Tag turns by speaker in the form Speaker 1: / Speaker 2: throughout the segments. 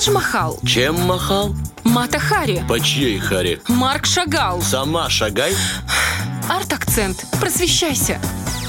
Speaker 1: Тадж Махал,
Speaker 2: Чем махал?
Speaker 1: Мата Хари,
Speaker 2: По чьей харе?
Speaker 1: Марк Шагал,
Speaker 2: Сама шагай.
Speaker 1: Арт-акцент. Просвещайся.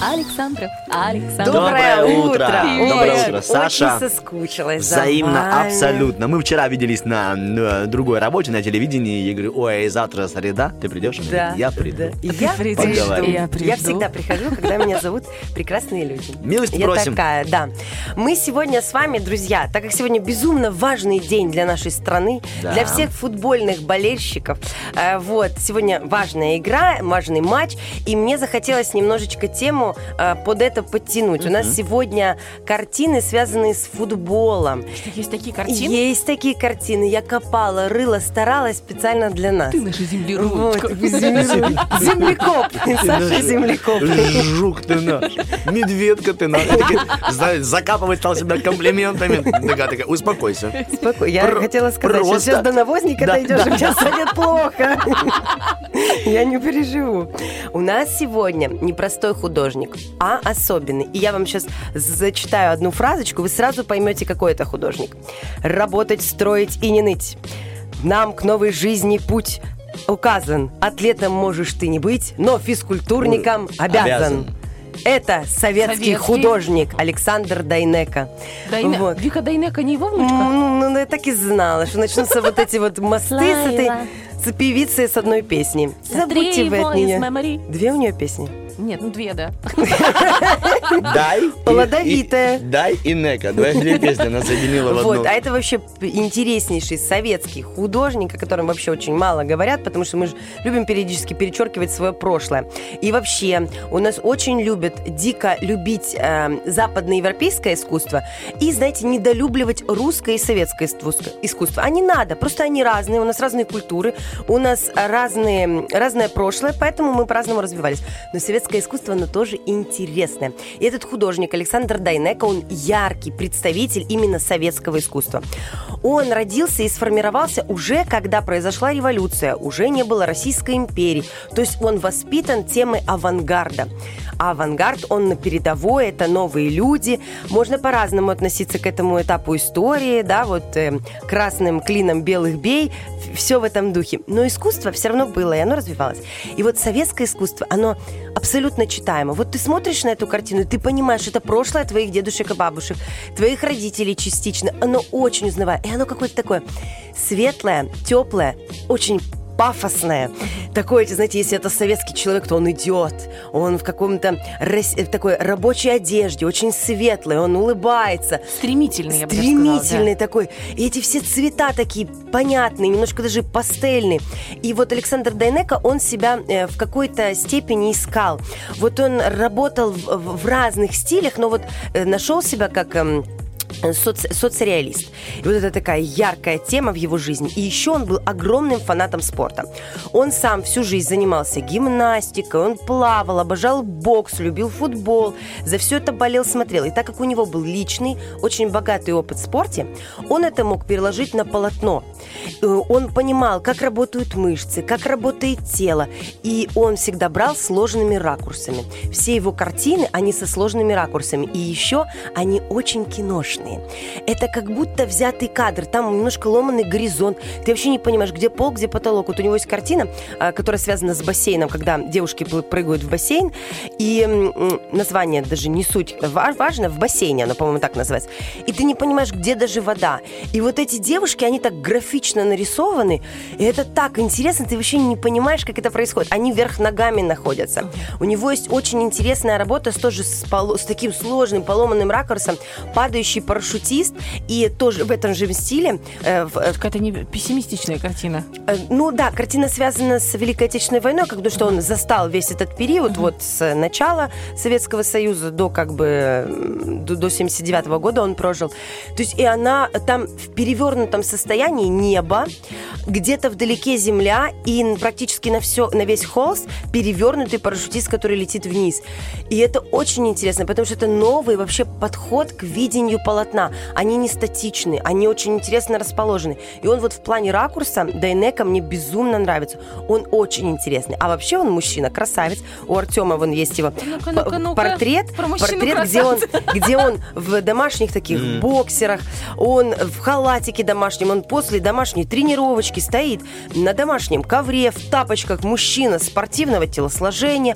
Speaker 3: Александров, Александров.
Speaker 4: Доброе
Speaker 5: Доброе
Speaker 4: утро!
Speaker 5: Доброе
Speaker 4: очень
Speaker 5: утро, Саша.
Speaker 4: соскучилась. за
Speaker 5: Взаимно,
Speaker 4: вами.
Speaker 5: абсолютно. Мы вчера виделись на э, другой работе, на телевидении. Я говорю, ой, завтра среда, ты придешь?
Speaker 4: Да,
Speaker 5: Я приду.
Speaker 4: да. Я приду.
Speaker 1: я
Speaker 4: Я всегда прихожу, когда меня зовут прекрасные люди.
Speaker 5: Милости
Speaker 4: я
Speaker 5: просим.
Speaker 4: такая, да. Мы сегодня с вами, друзья, так как сегодня безумно важный день для нашей страны,
Speaker 5: Да.
Speaker 4: для всех футбольных болельщиков. э, вот, сегодня важная игра, важный матч, и мне захотелось немножечко тему э, под это подтянуть. У нас сегодня картины, связанные с футболом.
Speaker 1: Есть такие картины?
Speaker 4: Есть такие картины. Я копала, рыла, старалась специально для нас.
Speaker 1: Ты наша
Speaker 4: Вот,
Speaker 1: землеручка.
Speaker 4: земля- землекоп. Саша землекоп.
Speaker 5: Жук ты наш, медведка ты наш. Закапывать стал себя комплиментами. Такая, такая, успокойся.
Speaker 4: Я хотела сказать, что
Speaker 5: просто.
Speaker 4: сейчас до навозника дойдешь, и меня станет плохо. Я не переживу. У нас сегодня непростой художник, а особенный. И я вам сейчас зачитаю одну фразочку, вы сразу поймете, какой это художник. Работать, строить и не ныть. Нам к новой жизни путь указан. Атлетом можешь ты не быть, но физкультурником обязан.
Speaker 5: Обязан.
Speaker 4: Это советский,
Speaker 1: Советский.
Speaker 4: художник Александр Дайнека.
Speaker 1: Дайне-
Speaker 4: Вот.
Speaker 1: Вика Дайнека не его внучка?
Speaker 4: Ну, ну, ну, я так и знала, что начнутся вот эти вот мосты с этой с певицей с одной песней. Забудьте вы от нее. Две у нее песни.
Speaker 1: Нет, ну две, да.
Speaker 5: Дай.
Speaker 4: Плодовитая.
Speaker 5: и- Дай и Нека. Две песни она соединила в
Speaker 4: Вот,
Speaker 5: одну.
Speaker 4: а это вообще интереснейший советский художник, о котором вообще очень мало говорят, потому что мы же любим периодически перечеркивать свое прошлое. И вообще, у нас очень любят дико любить э, западноевропейское искусство и, знаете, недолюбливать русское и советское искусство- искусство. А не надо, просто они разные, у нас разные культуры, у нас разные, разное прошлое, поэтому мы по-разному развивались. Но советское искусство, оно тоже интересное. И этот художник Александр Дайнека, он яркий представитель именно советского искусства. Он родился и сформировался уже, когда произошла революция, уже не было Российской империи. То есть он воспитан темой авангарда. А авангард, он на передовой, это новые люди. Можно по-разному относиться к этому этапу истории, да, вот э, красным клином белых бей, все в этом духе. Но искусство все равно было, и оно развивалось. И вот советское искусство, оно абсолютно читаемо. Вот ты смотришь на эту картину, ты понимаешь, это прошлое твоих дедушек и бабушек, твоих родителей частично. Оно очень узнаваемо. И оно какое-то такое светлое, теплое, очень пафосное. Такое, знаете, если это советский человек, то он идет, он в каком-то рас- в такой рабочей одежде, очень светлый, он улыбается.
Speaker 1: Стремительный, я бы даже сказала, да.
Speaker 4: Стремительный такой. И эти все цвета такие понятные, немножко даже пастельные. И вот Александр Дайнека, он себя э, в какой-то степени искал. Вот он работал в, разных стилях, но вот э, нашел себя как... эм, соци- соцреалист. И вот это такая яркая тема в его жизни. И еще он был огромным фанатом спорта. Он сам всю жизнь занимался гимнастикой, он плавал, обожал бокс, любил футбол. За все это болел, смотрел. И так как у него был личный, очень богатый опыт в спорте, он это мог переложить на полотно. Э, Он понимал, как работают мышцы, как работает тело. И он всегда брал сложными ракурсами. Все его картины, они со сложными ракурсами. И еще они очень киношные. Это как будто взятый кадр. Там немножко ломанный горизонт. Ты вообще не понимаешь, где пол, где потолок. Вот у него есть картина, а, которая связана с бассейном, когда девушки прыгают в бассейн. И название даже не суть ва- важно. В бассейне оно, по-моему, так называется. И ты не понимаешь, где даже вода. И вот эти девушки, они так графично нарисованы. И это так интересно. Ты вообще не понимаешь, как это происходит. Они вверх ногами находятся. У него есть очень интересная работа с тоже с, поло- с таким сложным поломанным ракурсом. Падающий парашютист. И тоже в этом же стиле. э, э,
Speaker 1: Какая-то не пессимистичная картина.
Speaker 4: Э, Ну да, картина связана с Великой Отечественной войной, как бы, что он застал весь этот период, вот с начала Советского Союза до как бы до, до 79 года он прожил. То есть и она там в перевернутом состоянии небо, где-то вдалеке земля, и практически на все, на весь холст перевернутый парашютист, который летит вниз. И это очень интересно, потому что это новый вообще подход к видению полотна. Полотна, они не статичны, они очень интересно расположены. И он вот в плане ракурса Дайнека мне безумно нравится. Он очень интересный. А вообще он мужчина, красавец. У Артема вон есть его
Speaker 1: Ну-ка, ну-ка, ну-ка.
Speaker 4: портрет, портрет, где он, где он в домашних таких боксерах, он в халатике домашнем, он после домашней тренировочки стоит на домашнем ковре, в тапочках, мужчина спортивного телосложения.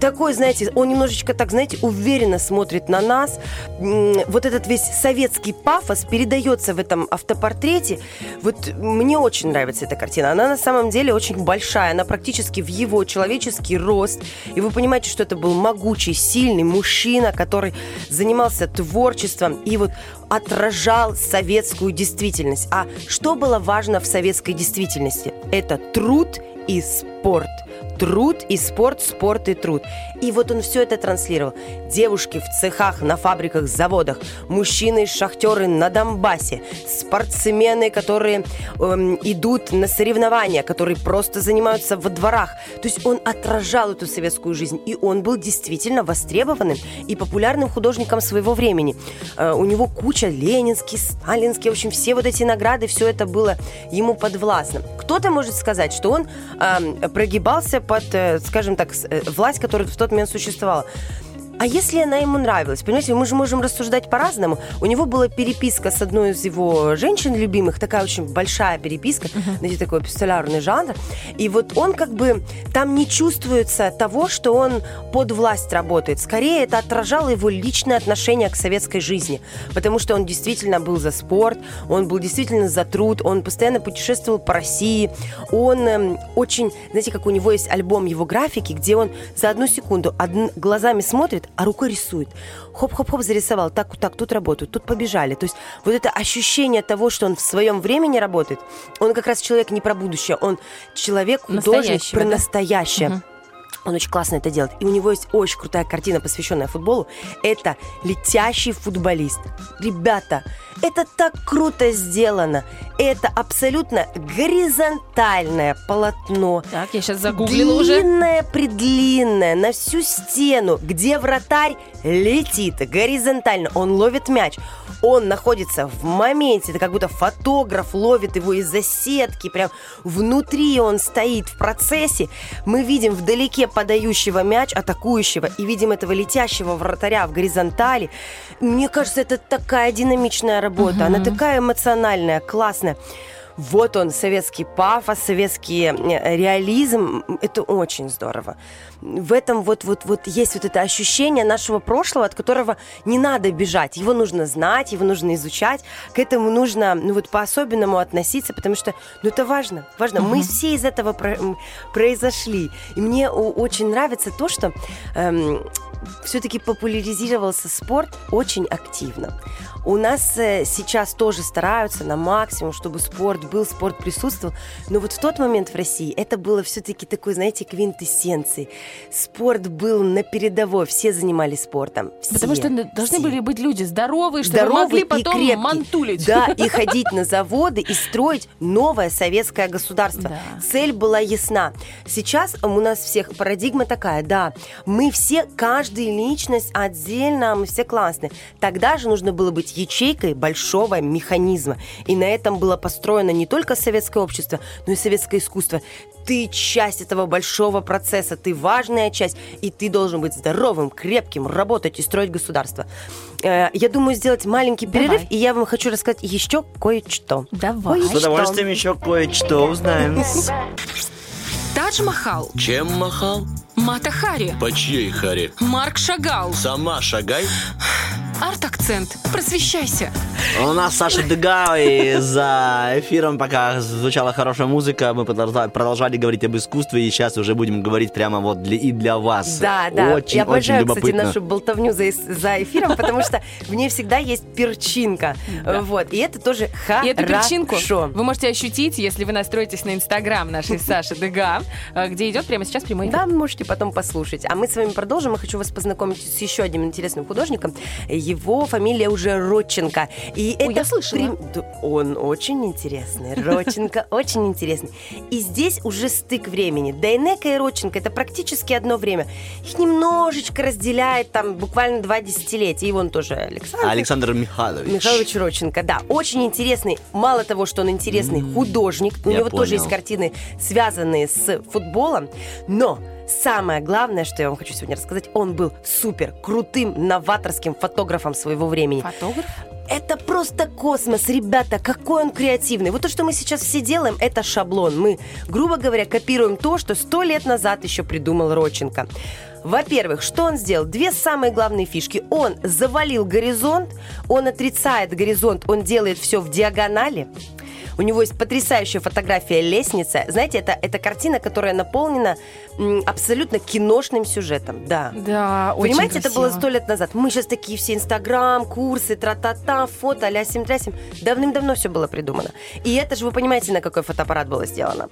Speaker 4: Такой, знаете, он немножечко так, знаете, уверенно смотрит на нас. Вот этот весь советский пафос передается в этом автопортрете. Вот мне очень нравится эта картина. Она на самом деле очень большая, она практически в его человеческий рост. И вы понимаете, что это был могучий, сильный мужчина, который занимался творчеством и вот отражал советскую действительность. А что было важно в советской действительности? Это труд и спорт. Труд и спорт, спорт и труд. И вот он все это транслировал. Девушки в цехах, на фабриках, заводах, мужчины шахтеры на Донбассе, спортсмены, которые эм, идут на соревнования, которые просто занимаются во дворах. То есть он отражал эту советскую жизнь, и он был действительно востребованным и популярным художником своего времени. Э, у него куча ленинские, сталинские, в общем, все вот эти награды, все это было ему подвластно. Кто-то может сказать, что он эм, прогибался под, э, скажем так, э, власть, которая в тот момент существовала. А если она ему нравилась? Понимаете, мы же можем рассуждать по-разному. У него была переписка с одной из его женщин любимых, такая очень большая переписка, знаете, такой пистолярный жанр. И вот он как бы, там не чувствуется того, что он под власть работает. Скорее, это отражало его личное отношение к советской жизни. Потому что он действительно был за спорт, он был действительно за труд, он постоянно путешествовал по России. Он эм, очень, знаете, как у него есть альбом его графики, где он за одну секунду одн- глазами смотрит, а рукой рисует. Хоп-хоп-хоп зарисовал. Так, так, тут работают, тут побежали. То есть вот это ощущение того, что он в своем времени работает, он как раз человек не про будущее, он человек, художник про
Speaker 1: да?
Speaker 4: настоящее. Он очень классно это делает. И у него есть очень крутая картина, посвященная футболу. Это «Летящий футболист». Ребята, это так круто сделано. Это абсолютно горизонтальное полотно.
Speaker 1: Так, я сейчас загуглила уже.
Speaker 4: Длинное, предлинное, на всю стену, где вратарь летит горизонтально, он ловит мяч. Он находится в моменте, это как будто фотограф ловит его из-за сетки, прям внутри он стоит в процессе. Мы видим вдалеке подающего мяч, атакующего, и видим этого летящего вратаря в горизонтали. Мне кажется, это такая динамичная работа, она такая эмоциональная, классная. Вот он, советский пафос, советский э, реализм. Это очень здорово. В этом вот, вот, вот есть вот это ощущение нашего прошлого, от которого не надо бежать. Его нужно знать, его нужно изучать. К этому нужно ну, вот по-особенному относиться, потому что ну, это важно. важно. Мы все из этого про- произошли. И мне очень нравится то, что все-таки популяризировался спорт очень активно. У нас э, сейчас тоже стараются на максимум, чтобы спорт был, спорт присутствовал. Но вот в тот момент в России это было все-таки такой, знаете, квинтэссенцией. Спорт был на передовой, все занимались спортом. Все,
Speaker 1: Потому что должны
Speaker 4: все.
Speaker 1: были быть люди здоровые, чтобы
Speaker 4: Здоровый
Speaker 1: могли
Speaker 4: и
Speaker 1: потом
Speaker 4: крепкий.
Speaker 1: мантулить.
Speaker 4: Да, и ходить на заводы и строить новое советское государство.
Speaker 1: Да.
Speaker 4: Цель была ясна. Сейчас у нас всех парадигма такая, да, мы все, каждая личность отдельно, мы все классные. Тогда же нужно было быть ячейкой большого механизма. И на этом было построено не только советское общество, но и советское искусство. Ты часть этого большого процесса, ты важная часть, и ты должен быть здоровым, крепким, работать и строить государство. Э, Я думаю сделать маленький перерыв,
Speaker 1: Давай.
Speaker 4: и я вам хочу рассказать еще кое-что.
Speaker 1: Давай.
Speaker 5: С удовольствием еще кое-что узнаем.
Speaker 3: Тадж-Махал,
Speaker 2: Чем махал?
Speaker 3: Мата Хари,
Speaker 2: По чьей харе?
Speaker 3: Марк Шагал,
Speaker 2: Сама шагай.
Speaker 3: Арт-акцент. Просвещайся.
Speaker 5: У нас Саша Дега, и за эфиром, пока звучала хорошая музыка, мы продолжали, продолжали говорить об искусстве, и сейчас уже будем говорить прямо вот для, и для вас.
Speaker 4: Да, да.
Speaker 5: Очень,
Speaker 4: я обожаю,
Speaker 5: очень
Speaker 4: кстати, нашу болтовню за, за эфиром, потому что в ней всегда есть перчинка. Вот. И это тоже хорошо.
Speaker 1: И эту перчинку вы можете ощутить, если вы настроитесь на инстаграм нашей Саши Дега, э, где идет прямо сейчас прямой эфир.
Speaker 4: Да, вы можете потом послушать. А мы с вами продолжим. Я хочу вас познакомить с еще одним интересным художником. Его фамилия уже Родченко. И это
Speaker 1: я слышала.
Speaker 4: Да, Он очень интересный. Родченко очень интересный. И здесь уже стык времени. Дайнека и Родченко это практически одно время. Их немножечко разделяет там буквально два десятилетия. И вон тоже Александр.
Speaker 5: Александр Михайлович.
Speaker 4: Михайлович Родченко, да, очень интересный. Мало того, что он интересный художник, у него тоже есть картины, связанные с футболом, но самое главное, что я вам хочу сегодня рассказать, он был супер крутым новаторским фотографом своего времени.
Speaker 1: Фотограф?
Speaker 4: Это просто космос, ребята, какой он креативный. Вот то, что мы сейчас все делаем, это шаблон. Мы, грубо говоря, копируем то, что сто лет назад еще придумал Родченко. Во-первых, что он сделал? Две самые главные фишки. Он завалил горизонт, он отрицает горизонт, он делает все в диагонали. У него есть потрясающая фотография лестницы. Знаете, это, это картина, которая наполнена абсолютно киношным сюжетом. Да.
Speaker 1: Да, очень
Speaker 4: Понимаете, это было сто лет назад. Мы сейчас такие все инстаграм, курсы, тра-та-та, фото, ля сим трясим. Давным-давно все было придумано. И это же вы понимаете, на какой фотоаппарат было сделано.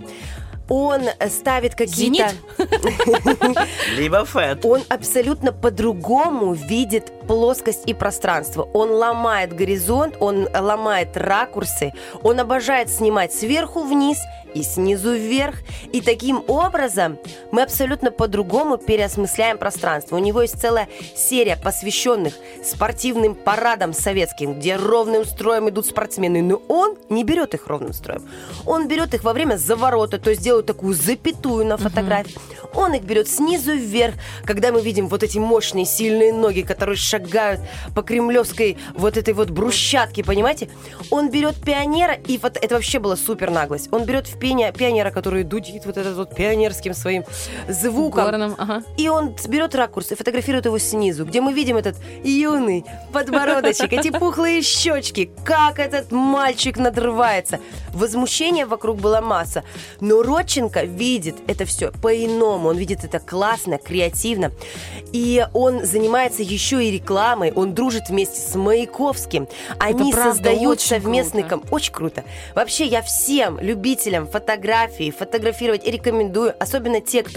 Speaker 4: Он ставит какие-то...
Speaker 5: Либо Фэт.
Speaker 4: Он абсолютно по-другому видит плоскость и пространство. Он ломает горизонт, он ломает ракурсы, он обожает снимать сверху вниз и снизу вверх. И таким образом мы абсолютно по-другому переосмысляем пространство. У него есть целая серия посвященных спортивным парадам советским, где ровным строем идут спортсмены. Но он не берет их ровным строем. Он берет их во время заворота, то есть делает такую запятую на фотографии. Он их берет снизу вверх, когда мы видим вот эти мощные, сильные ноги, которые шагают по кремлевской вот этой вот брусчатке, понимаете? Он берет пионера, и вот это вообще была супер наглость. Он берет в пионе- пионера, который дудит вот этот вот пионерским своим звуком.
Speaker 1: Горном, ага.
Speaker 4: И он берет ракурс и фотографирует его снизу, где мы видим этот юный подбородочек, эти пухлые щечки, как этот мальчик надрывается. Возмущения вокруг была масса. Но Родченко видит это все по-иному. Он видит это классно, креативно. И он занимается еще и рекламой. Он дружит вместе с Маяковским. Они
Speaker 1: правда
Speaker 4: создают совместный
Speaker 1: круто.
Speaker 4: ком- Очень круто. Вообще, я всем любителям фотографии фотографировать рекомендую, особенно те, кто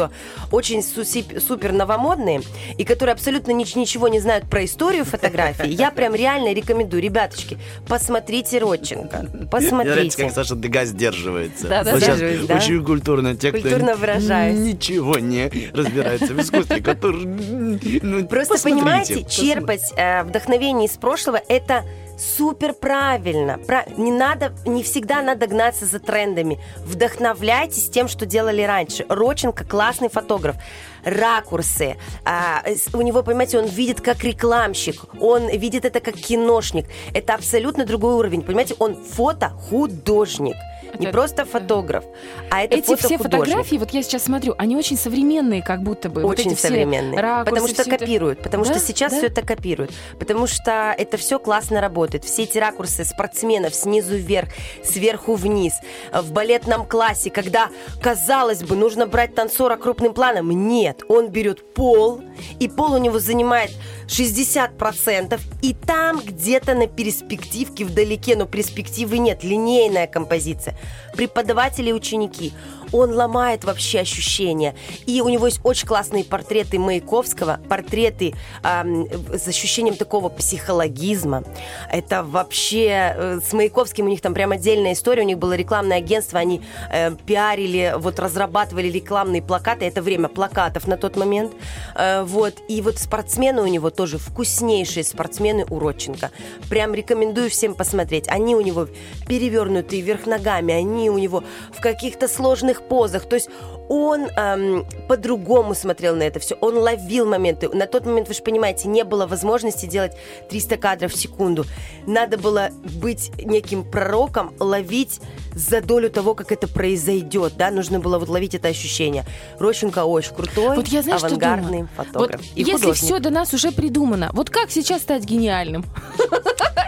Speaker 4: очень су- сип- супер новомодные и которые абсолютно нич- ничего не знают про историю фотографии. Я прям реально рекомендую, ребяточки, посмотрите Родченко,
Speaker 5: Мне нравится,
Speaker 4: посмотрите.
Speaker 5: как Саша Дега сдерживается.
Speaker 1: Да, да,
Speaker 4: сдерживаюсь, да.
Speaker 5: Очень культурно. Те, кто
Speaker 4: Культурно выражаюсь.
Speaker 5: ничего не разбирается в искусстве, который... ну,
Speaker 4: Просто
Speaker 5: посмотрите,
Speaker 4: понимаете,
Speaker 5: посмотрите.
Speaker 4: черпать э, вдохновение из прошлого это супер правильно. Пра- не надо, не всегда надо гнаться за трендами. Вдохновляйтесь тем, что делали раньше. Роченко классный фотограф. Ракурсы. а, у него, понимаете, он видит как рекламщик. Он видит это как киношник. Это абсолютно другой уровень. Понимаете, он фотохудожник. Не
Speaker 1: Это-
Speaker 4: просто фотограф, а это
Speaker 1: Эти все фотографии, вот я сейчас смотрю, они очень современные, как будто бы. Вот
Speaker 4: Очень
Speaker 1: все
Speaker 4: современные.
Speaker 1: ракурсы,
Speaker 4: потому что
Speaker 1: всё это-
Speaker 4: копируют. Потому
Speaker 1: Да?
Speaker 4: что сейчас
Speaker 1: Да?
Speaker 4: все это копируют. Потому что это все классно работает. Все эти ракурсы спортсменов снизу вверх, сверху вниз. В балетном классе, когда, казалось бы, нужно брать танцора крупным планом. Нет, он берет пол, и пол у него занимает 60%, и там где-то на перспективке вдалеке, но перспективы нет, линейная композиция. Преподаватели и ученики. Он ломает вообще ощущения. И у него есть очень классные портреты Маяковского, портреты ам, с ощущением такого психологизма. Это вообще э, с Маяковским у них там прям отдельная история. У них было рекламное агентство, они э, пиарили, вот разрабатывали рекламные плакаты. Это время плакатов на тот момент. Э, вот. И вот спортсмены у него тоже вкуснейшие спортсмены у Родченко. Прям рекомендую всем посмотреть. Они у него перевернутые вверх ногами, они у него в каких-то сложных позах. То есть он эм, по-другому смотрел на это все. Он ловил моменты. На тот момент, вы же понимаете, не было возможности делать 300 кадров в секунду. Надо было быть неким пророком, ловить за долю того, как это произойдет. Да? Нужно было вот ловить это ощущение. Рощенко очень крутой,
Speaker 1: Вот я, знаешь,
Speaker 4: авангардный фотограф.
Speaker 1: Вот
Speaker 4: и
Speaker 1: если
Speaker 4: художник.
Speaker 1: все до нас уже придумано, вот как сейчас стать гениальным?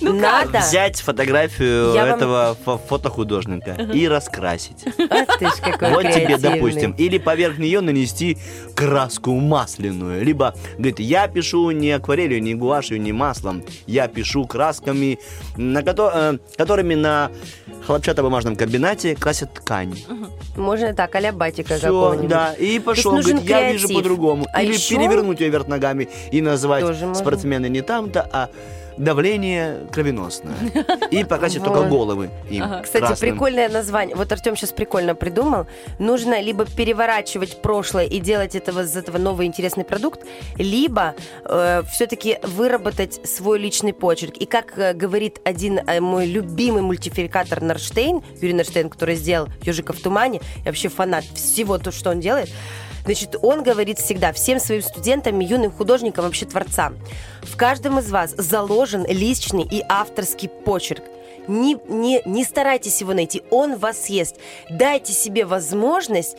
Speaker 4: Надо.
Speaker 5: Взять фотографию
Speaker 4: Я вам-
Speaker 5: этого фо- фотохудожника и раскрасить.
Speaker 4: А ты ж какой
Speaker 5: Вот тебе,
Speaker 4: креативный.
Speaker 5: допустим. Или поверх нее нанести краску масляную. Либо, говорит, я пишу не акварелью, не гуашью, не маслом. Я пишу красками, на кото- э, которыми на хлопчатобумажном комбинате красят ткань.
Speaker 4: Можно так, а-ля батика
Speaker 5: Все,
Speaker 4: какого-нибудь.
Speaker 5: да. И пошел,
Speaker 4: нужен
Speaker 5: говорит, я вижу
Speaker 4: креатив.
Speaker 5: по-другому.
Speaker 4: А
Speaker 5: Или
Speaker 4: еще-
Speaker 5: перевернуть ее вверх ногами и назвать
Speaker 4: Тоже можно.
Speaker 5: не там-то, а давление кровеносное. И покрасить только головы им
Speaker 4: Кстати,
Speaker 5: красным.
Speaker 4: прикольное название. Вот Артем сейчас прикольно придумал. Нужно либо переворачивать прошлое и делать этого, из этого новый интересный продукт, либо все-таки выработать свой личный почерк. И как э, говорит один э, мой любимый мультификатор Норштейн, Юрий Норштейн, который сделал «Ежика в тумане», я вообще фанат всего то, что он делает, Значит, он говорит всегда всем своим студентам юным художникам, вообще творцам, в каждом из вас заложен личный и авторский почерк. Не, не, не старайтесь его найти, он вас есть. Дайте себе возможность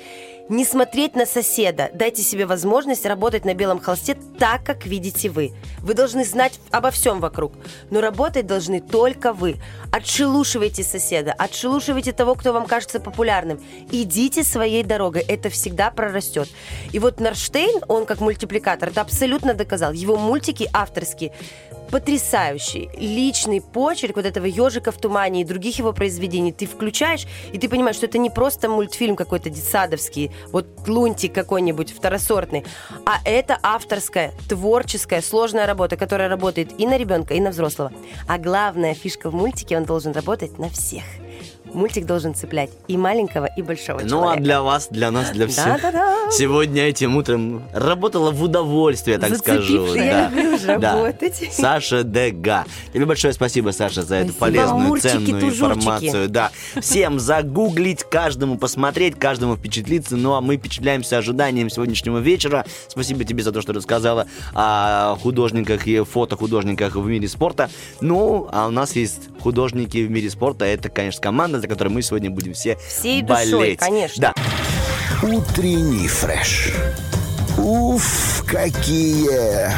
Speaker 4: не смотреть на соседа. Дайте себе возможность работать на белом холсте так, как видите вы. Вы должны знать обо всем вокруг, но работать должны только вы. Отшелушивайте соседа, отшелушивайте того, кто вам кажется популярным. Идите своей дорогой, это всегда прорастет. И вот Норштейн, он как мультипликатор, это абсолютно доказал. Его мультики авторские потрясающий личный почерк вот этого ежика в тумане и других его произведений ты включаешь, и ты понимаешь, что это не просто мультфильм какой-то детсадовский, вот лунтик какой-нибудь второсортный, а это авторская, творческая, сложная работа, которая работает и на ребенка, и на взрослого. А главная фишка в мультике, он должен работать на всех. Мультик должен цеплять и маленького, и большого
Speaker 5: Ну, а
Speaker 4: человека.
Speaker 5: для вас, для нас, для всех.
Speaker 4: Да-да-да.
Speaker 5: Сегодня этим утром работала в удовольствие, так скажу.
Speaker 4: Я люблю
Speaker 5: Да.
Speaker 4: работать.
Speaker 5: Саша Дега. Тебе большое спасибо, Саша, за эту
Speaker 4: Спасибо.
Speaker 5: полезную,
Speaker 4: Мурчики,
Speaker 5: ценную
Speaker 4: тужурчики.
Speaker 5: информацию. Да. Всем загуглить, каждому посмотреть, каждому впечатлиться. Ну, а мы впечатляемся ожиданием сегодняшнего вечера. Спасибо тебе за то, что рассказала о художниках и фотохудожниках в мире спорта. Ну, а у нас есть художники в мире спорта. Это, конечно, команда, за которой мы сегодня будем все
Speaker 4: Всей душой,
Speaker 5: болеть.
Speaker 4: конечно.
Speaker 5: Да.
Speaker 6: Утренний фреш. Уф, какие